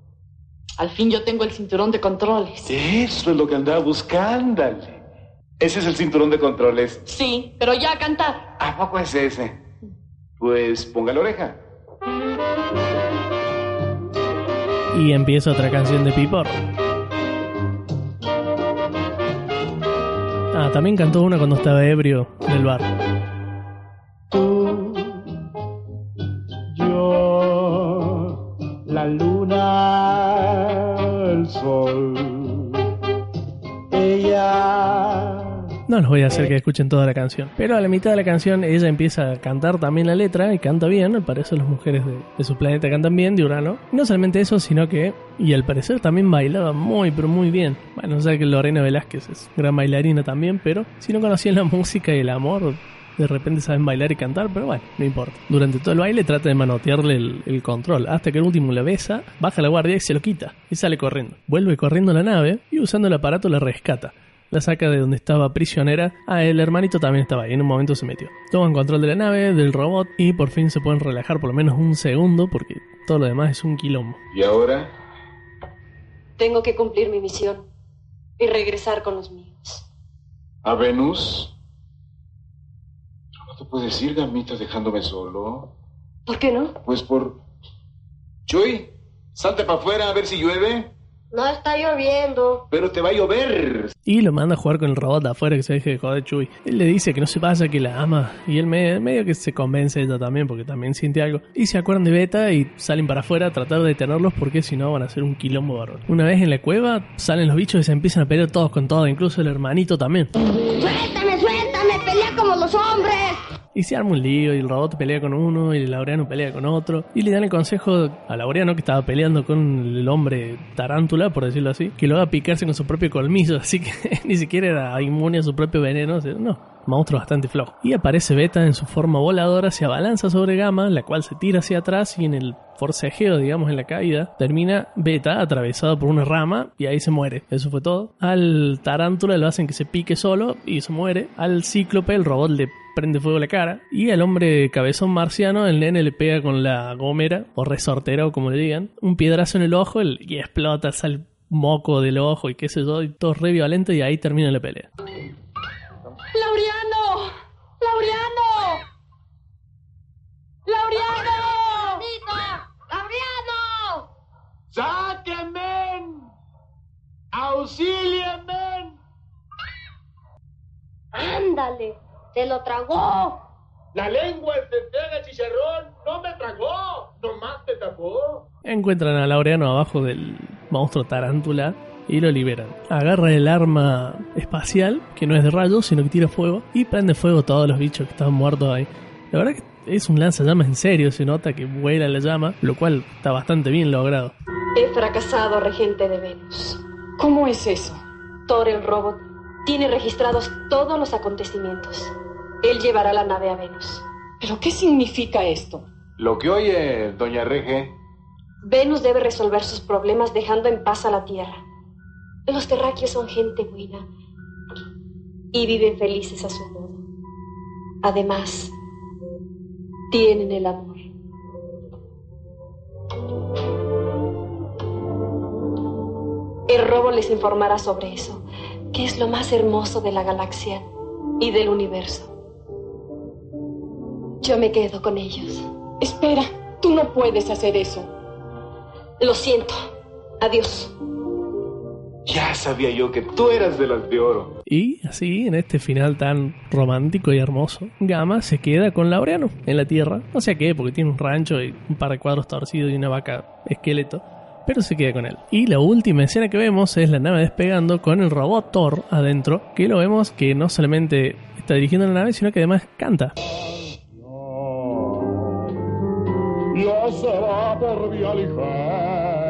Al fin yo tengo el cinturón de controles. Eso es lo que andaba buscando. Ese es el cinturón de controles. Sí, pero ya a cantar. ¿A poco es ese? Pues ponga la oreja. Y empieza otra canción de Piporro. Ah, también cantó una cuando estaba ebrio en el bar. No los voy a hacer que escuchen toda la canción. Pero a la mitad de la canción ella empieza a cantar también la letra y canta bien. Al parecer las mujeres de, de su planeta cantan bien, de Urano. Y no solamente eso, sino que, y al parecer también bailaba muy, pero muy bien. Bueno, sea que Lorena Velázquez es gran bailarina también, pero si no conocían la música y el amor, de repente saben bailar y cantar, pero bueno, no importa. Durante todo el baile trata de manotearle el, el control, hasta que el último la besa, baja la guardia y se lo quita, y sale corriendo. Vuelve corriendo a la nave y usando el aparato la rescata. La saca de donde estaba prisionera. Ah, el hermanito también estaba ahí, en un momento se metió. Toman control de la nave, del robot, y por fin se pueden relajar por lo menos un segundo, porque todo lo demás es un quilombo. ¿Y ahora? Tengo que cumplir mi misión y regresar con los míos. ¿A Venus? No te puedes ir, gamita, dejándome solo. ¿Por qué no? Pues por... Chuy, salte para afuera a ver si llueve. No está lloviendo. Pero te va a llover. Y lo manda a jugar con el robot de afuera que se deje de joder Chuy. Él le dice que no se pasa, que la ama. Y él me- medio que se convence ella también, porque también siente algo. Y se acuerdan de Beta y salen para afuera a tratar de detenerlos, porque si no van a ser un quilombo bárbaro. Una vez en la cueva, salen los bichos y se empiezan a pelear todos con todo, incluso el hermanito también. Suéltame, suéltame, pelea como los hombres. Y se arma un lío y el robot pelea con uno y el Laureano pelea con otro. Y le dan el consejo a Laureano que estaba peleando con el hombre tarántula, por decirlo así, que lo haga picarse con su propio colmillo. Así que ni siquiera era inmune a su propio veneno. no, monstruo bastante flojo. Y aparece Beta en su forma voladora, se abalanza sobre Gamma, la cual se tira hacia atrás y en el forcejeo, digamos, en la caída, termina Beta atravesado por una rama y ahí se muere. Eso fue todo. Al Tarántula lo hacen que se pique solo y se muere. Al Cíclope el robot le prende fuego la cara. Y al hombre cabezón marciano, el nene le pega con la gomera, o resortera, o como le digan, un piedrazo en el ojo y explota, sale moco del ojo y qué sé yo, y todo re violento y ahí termina la pelea. ¡Laureano! ¡Laureano! ¡Laureano! ¡Laureano! ¡Sáquenme! ¡Auxílienme! ¡Ándale! ¡Se lo tragó! La lengua te pega chicharrón, no me tragó, nomás te tapó. Encuentran a Laureano abajo del monstruo tarántula y lo liberan. Agarra el arma espacial, que no es de rayos, sino que tira fuego, y prende fuego a todos los bichos que estaban muertos ahí. La verdad que es un lanzallamas en serio, se nota que vuela la llama, lo cual está bastante bien logrado. He fracasado, regente de Venus. ¿Cómo es eso? Thor el robot tiene registrados todos los acontecimientos. Él llevará la nave a Venus. ¿Pero qué significa esto? Lo que oye, doña Rege, Venus debe resolver sus problemas dejando en paz a la Tierra. Los terráqueos son gente buena y viven felices a su modo. Además, tienen el amor. El robo les informará sobre eso, que es lo más hermoso de la galaxia y del universo. Yo me quedo con ellos. Espera, tú no puedes hacer eso. Lo siento. Adiós. Ya sabía yo que tú eras de las de oro. Y así, en este final tan romántico y hermoso, Gamma se queda con Laureano en la Tierra. No sé a qué, porque tiene un rancho y un par de cuadros torcidos y una vaca esqueleto. Pero se queda con él. Y la última escena que vemos es la nave despegando con el robot Thor adentro, que lo vemos que no solamente está dirigiendo la nave, sino que además canta. Ya se va por vía ligera.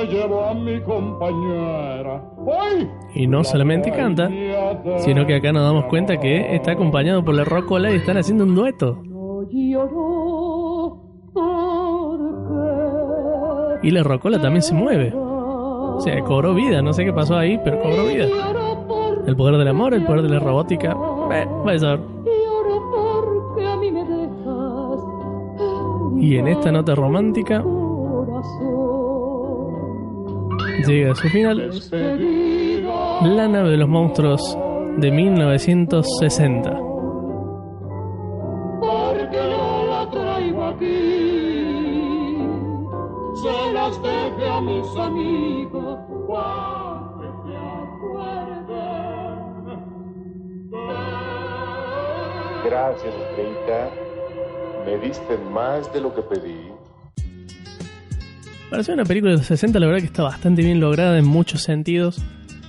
Se llevó a mi compañera. ¡Ay! Y no solamente canta, sino que acá nos damos cuenta que está acompañado por la Rocola y están haciendo un dueto. Y la Rocola también se mueve. O sea, cobró vida, no sé qué pasó ahí, pero cobró vida. El poder del amor, el poder de la robótica. Eh, vaya a saber. Y en esta nota romántica llega a su final la nave de los monstruos de 1960. Porque yo la traigo aquí. Se las deje a mis amigos. Gracias, estrellita. Me diste más de lo que pedí. Para ser una película de los 60, la verdad que está bastante bien lograda en muchos sentidos.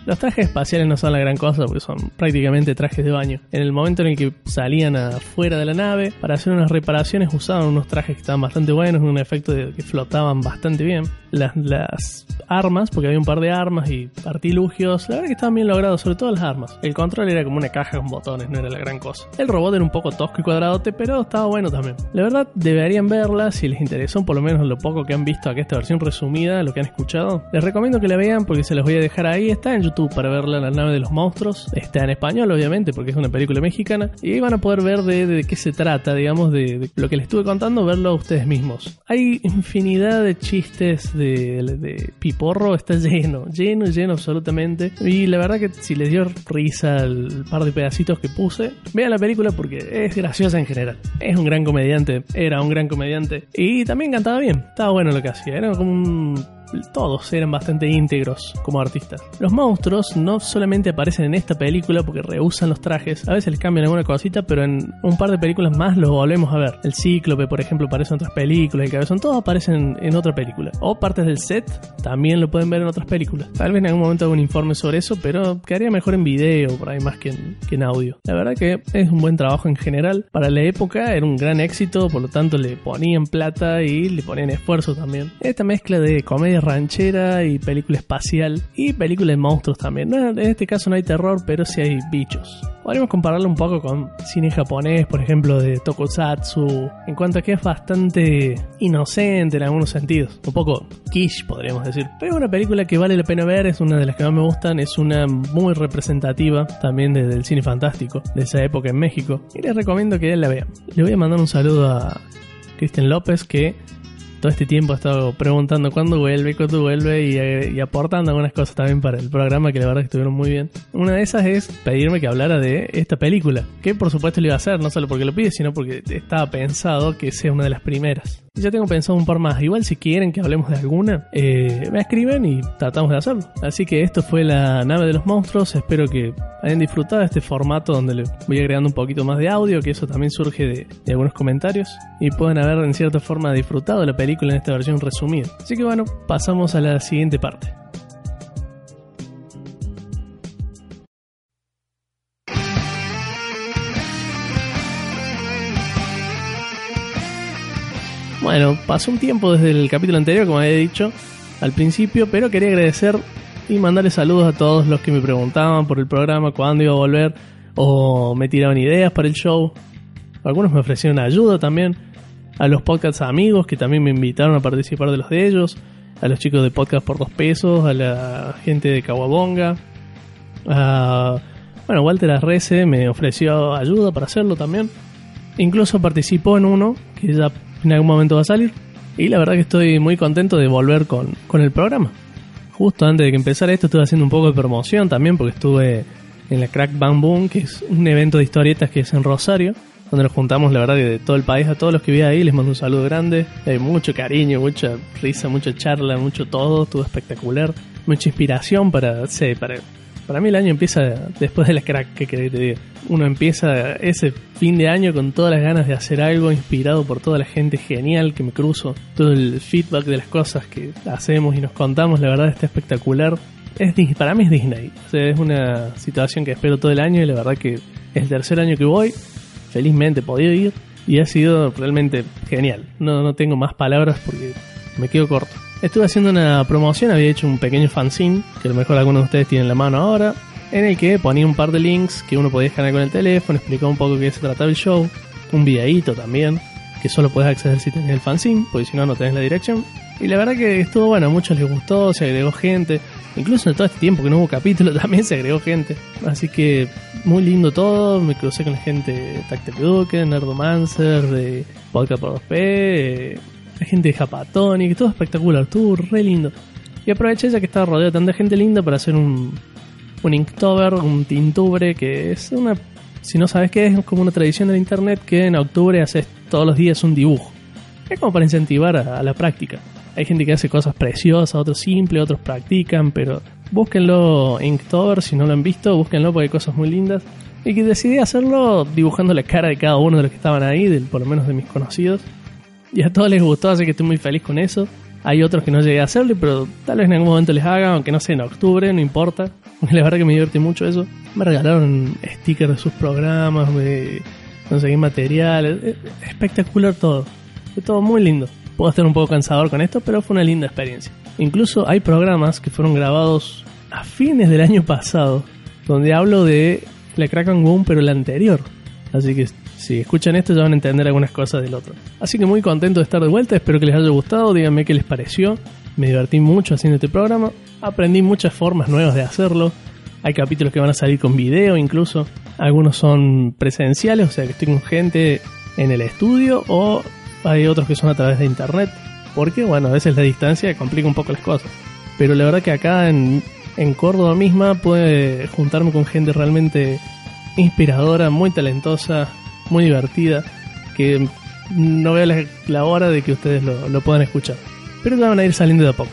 Los trajes espaciales no son la gran cosa porque son prácticamente trajes de baño. En el momento en el que salían afuera de la nave para hacer unas reparaciones usaban unos trajes que estaban bastante buenos, un efecto de que flotaban bastante bien. Las, las armas, porque había un par de armas y artilugios, la verdad que estaban bien logrados, sobre todo las armas. El control era como una caja con botones, no era la gran cosa. El robot era un poco tosco y cuadradote, pero estaba bueno también. La verdad, deberían verla si les interesó, por lo menos lo poco que han visto aquí esta versión resumida, lo que han escuchado. Les recomiendo que la vean porque se los voy a dejar ahí. Está en YouTube para verla, La nave de los monstruos. Está en español, obviamente, porque es una película mexicana. Y van a poder ver de, qué se trata, digamos, de, lo que les estuve contando, verlo ustedes mismos. Hay infinidad de chistes de, de Piporro, está lleno, lleno, lleno absolutamente. Y la verdad que si les dio risa el par de pedacitos que puse, vean la película porque es graciosa en general. Es un gran comediante, era un gran comediante. Y también cantaba bien, estaba bueno lo que hacía. Era como un todos eran bastante íntegros como artistas. Los monstruos no solamente aparecen en esta película porque rehusan los trajes, a veces les cambian alguna cosita, pero en un par de películas más los volvemos a ver. El Cíclope, por ejemplo, aparece en otras películas, el Cabezón, todos aparecen en otra película. O partes del set también lo pueden ver en otras películas. Tal vez en algún momento haga un informe sobre eso, pero quedaría mejor en video, por ahí más que que en audio. La verdad que es un buen trabajo en general. Para la época era un gran éxito, por lo tanto le ponían plata y le ponían esfuerzo también. Esta mezcla de comedia ranchera y película espacial y película de monstruos también. En este caso no hay terror, pero sí hay bichos. Podríamos compararlo un poco con cine japonés, por ejemplo, de Tokusatsu, en cuanto a que es bastante inocente en algunos sentidos. Un poco quiche, podríamos decir. Pero es una película que vale la pena ver, es una de las que más me gustan, es una muy representativa también del cine fantástico de esa época en México. Y les recomiendo que la vea. Le voy a mandar un saludo a Cristian López que todo este tiempo ha estado preguntando cuándo vuelve, cuándo vuelve y, aportando algunas cosas también para el programa que la verdad que estuvieron muy bien. Una de esas es pedirme que hablara de esta película, que por supuesto le iba a hacer, no solo porque lo pide, sino porque estaba pensado que sea una de las primeras. Ya tengo pensado un par más. Igual si quieren que hablemos de alguna, eh, me escriben y tratamos de hacerlo. Así que esto fue la nave de los monstruos. Espero que hayan disfrutado este formato donde le voy agregando un poquito más de audio, que eso también surge de, de algunos comentarios. Y pueden haber en cierta forma disfrutado la película en esta versión resumida. Así que bueno, pasamos a la siguiente parte. Bueno, pasó un tiempo desde el capítulo anterior, como había dicho al principio, pero quería agradecer y mandarle saludos a todos los que me preguntaban por el programa, cuándo iba a volver, o me tiraban ideas para el show. Algunos me ofrecieron ayuda también. A los podcasts amigos que también me invitaron a participar de los de ellos. A los chicos de Podcast por dos pesos. A la gente de Kawabonga. bueno, Walter Arrece me ofreció ayuda para hacerlo también. Incluso participó en uno que ya en algún momento va a salir. Y la verdad que estoy muy contento de volver con, con el programa. Justo antes de que empezara esto estuve haciendo un poco de promoción también porque estuve en la Crack Bang Boom, que es un evento de historietas que es en Rosario, donde nos juntamos la verdad de todo el país, a todos los que vi ahí les mando un saludo grande, hay mucho cariño, mucha risa, mucha charla, mucho todo, estuvo espectacular, mucha inspiración para, sé, para para mí el año empieza después de la crack, que te diga. Uno empieza ese fin de año con todas las ganas de hacer algo, inspirado por toda la gente genial que me cruzo, todo el feedback de las cosas que hacemos y nos contamos, la verdad está espectacular. Es, para mí es Disney, o sea, es una situación que espero todo el año y la verdad que es el tercer año que voy, felizmente he podido ir y ha sido realmente genial. No, no tengo más palabras porque me quedo corto. Estuve haciendo una promoción, había hecho un pequeño fanzine, que a lo mejor algunos de ustedes tienen en la mano ahora, en el que ponía un par de links que uno podía escanear con el teléfono, explicaba un poco qué se trataba el show, un videíto también, que solo puedes acceder si tenés el fanzine, porque si no, no tenés la dirección. Y la verdad que estuvo bueno, a muchos les gustó, se agregó gente, incluso en todo este tiempo que no hubo capítulo también se agregó gente. Así que muy lindo todo, me crucé con la gente de Tacte Nerdomancer, de Podcast por 2P, la gente de Japatonic, todo espectacular, estuvo re lindo. Y aproveché ya que estaba rodeado de tanta gente linda para hacer un, un Inktober, un tintubre, que es una, si no sabes qué es, es como una tradición del internet que en octubre haces todos los días un dibujo. Es como para incentivar a, la práctica. Hay gente que hace cosas preciosas, otros simples, otros practican, pero búsquenlo Inktober si no lo han visto, búsquenlo porque hay cosas muy lindas. Y que decidí hacerlo dibujando la cara de cada uno de los que estaban ahí, por lo menos de mis conocidos. Y a todos les gustó, así que estoy muy feliz con eso. Hay otros que no llegué a hacerle, pero tal vez en algún momento les haga, aunque no sea en octubre, no importa. La verdad que me divierte mucho eso. Me regalaron stickers de sus programas, me conseguí material. Espectacular todo. Fue todo muy lindo. Puedo estar un poco cansador con esto, pero fue una linda experiencia. Incluso hay programas que fueron grabados a fines del año pasado, donde hablo de la Kraken Boom, pero la anterior. Así que si escuchan esto ya van a entender algunas cosas del otro. Así que muy contento de estar de vuelta, espero que les haya gustado, díganme qué les pareció. Me divertí mucho haciendo este programa, aprendí muchas formas nuevas de hacerlo. Hay capítulos que van a salir con video incluso, algunos son presenciales, o sea que estoy con gente en el estudio o hay otros que son a través de internet, porque bueno, a veces la distancia complica un poco las cosas. Pero la verdad que acá en, en Córdoba misma puede juntarme con gente realmente inspiradora, muy talentosa, muy divertida, que no veo la, hora de que ustedes lo, puedan escuchar. Pero ya van a ir saliendo de a poco.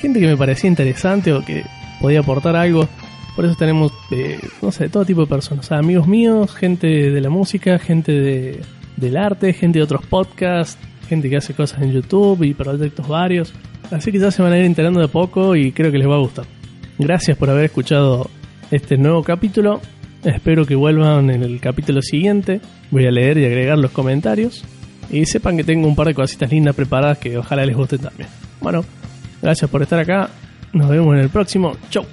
Gente que me parecía interesante o que podía aportar algo. Por eso tenemos, eh, no sé, todo tipo de personas. amigos míos, gente de la música, gente de, del arte, gente de otros podcasts, gente que hace cosas en YouTube y proyectos varios. Así que ya se van a ir enterando de a poco y creo que les va a gustar. Gracias por haber escuchado este nuevo capítulo Espero que vuelvan en el capítulo siguiente. Voy a leer y agregar los comentarios. Y sepan que tengo un par de cositas lindas preparadas que ojalá les guste también. Bueno, Gracias por estar acá. Nos vemos en el próximo. Chau.